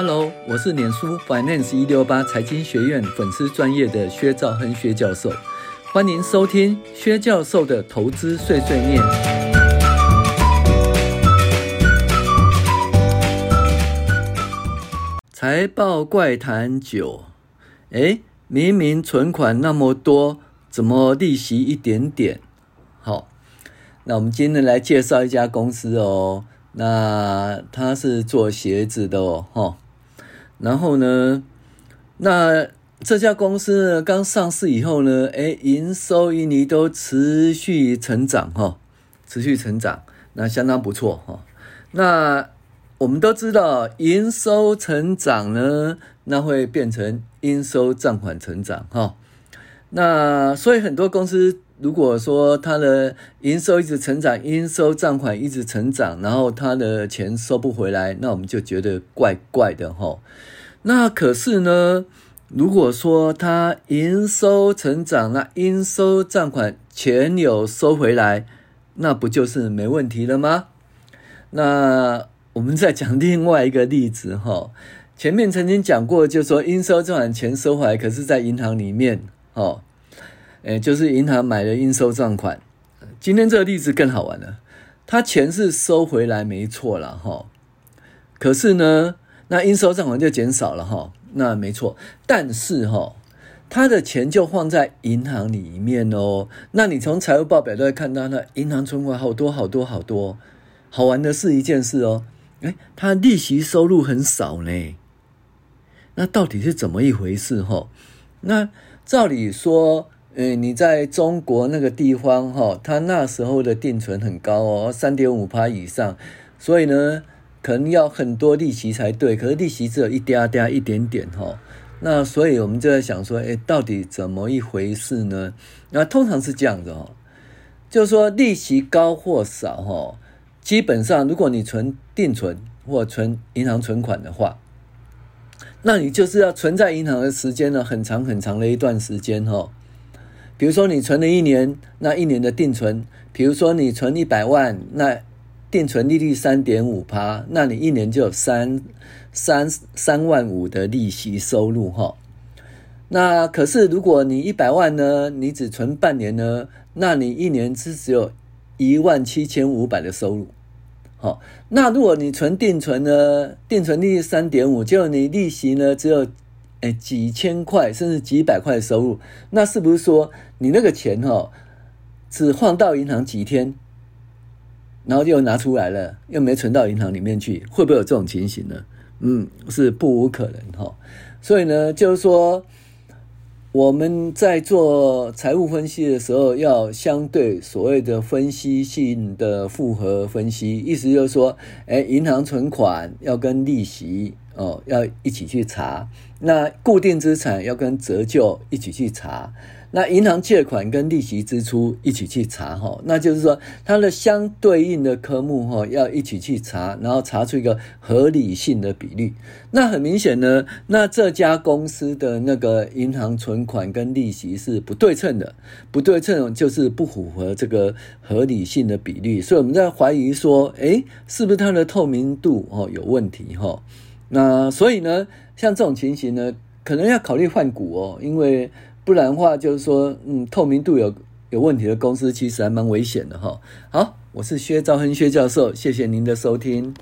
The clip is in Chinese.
Hello，我是脸书 Finance 一六八财经学院粉丝专业的薛兆亨薛教授，欢迎收听薛教授的投资碎碎念。财报怪谈九，诶，明明存款那么多，怎么利息一点点？好，那我们今天来介绍一家公司哦，那它是做鞋子的哦，哈。然后呢，那这家公司呢，刚上市以后呢，哎，营收盈利都持续成长哈，持续成长，那相当不错哈。那我们都知道，营收成长呢，那会变成应收账款成长哈。那所以很多公司，如果说它的营收一直成长，应收账款一直成长，然后它的钱收不回来，那我们就觉得怪怪的哈。那可是呢，如果说它营收成长，那应收账款钱有收回来，那不就是没问题了吗？那我们再讲另外一个例子哈。前面曾经讲过，就是说应收账款钱收回来，可是在银行里面哈。诶，就是银行买的应收账款，今天这个例子更好玩了，他钱是收回来没错了哈，可是呢，那应收账款就减少了哈，那没错，但是哈，他的钱就放在银行里面哦，那你从财务报表都会看到，那银行存款好多好多好多，好玩的是一件事哦，诶，他利息收入很少呢，那到底是怎么一回事哈？那照理说。诶，你在中国那个地方哈，他那时候的定存很高哦，三点五趴以上，所以呢，可能要很多利息才对。可是利息只有一嗲嗲一点点哈，那所以我们就在想说，诶，到底怎么一回事呢？那通常是这样的哦，就是说利息高或少哈，基本上如果你存定存或存银行存款的话，那你就是要存在银行的时间呢，很长很长的一段时间哈。比如说你存了一年，那一年的定存，比如说你存一百万，那定存利率三点五趴，那你一年就有三三三万五的利息收入哈。那可是如果你一百万呢，你只存半年呢，那你一年只只有一万七千五百的收入。好，那如果你存定存呢，定存利率三点五，就你利息呢只有。哎，几千块甚至几百块的收入，那是不是说你那个钱哈，只放到银行几天，然后又拿出来了，又没存到银行里面去，会不会有这种情形呢？嗯，是不无可能哈。所以呢，就是说我们在做财务分析的时候，要相对所谓的分析性的复合分析，意思就是说，哎，银行存款要跟利息。哦，要一起去查，那固定资产要跟折旧一起去查，那银行借款跟利息支出一起去查哈，那就是说它的相对应的科目哈要一起去查，然后查出一个合理性的比率。那很明显呢，那这家公司的那个银行存款跟利息是不对称的，不对称就是不符合这个合理性的比率，所以我们在怀疑说，诶，是不是它的透明度哦有问题哈？那所以呢，像这种情形呢，可能要考虑换股哦，因为不然的话，就是说，嗯，透明度有有问题的公司，其实还蛮危险的哈。好，我是薛兆恒薛教授，谢谢您的收听。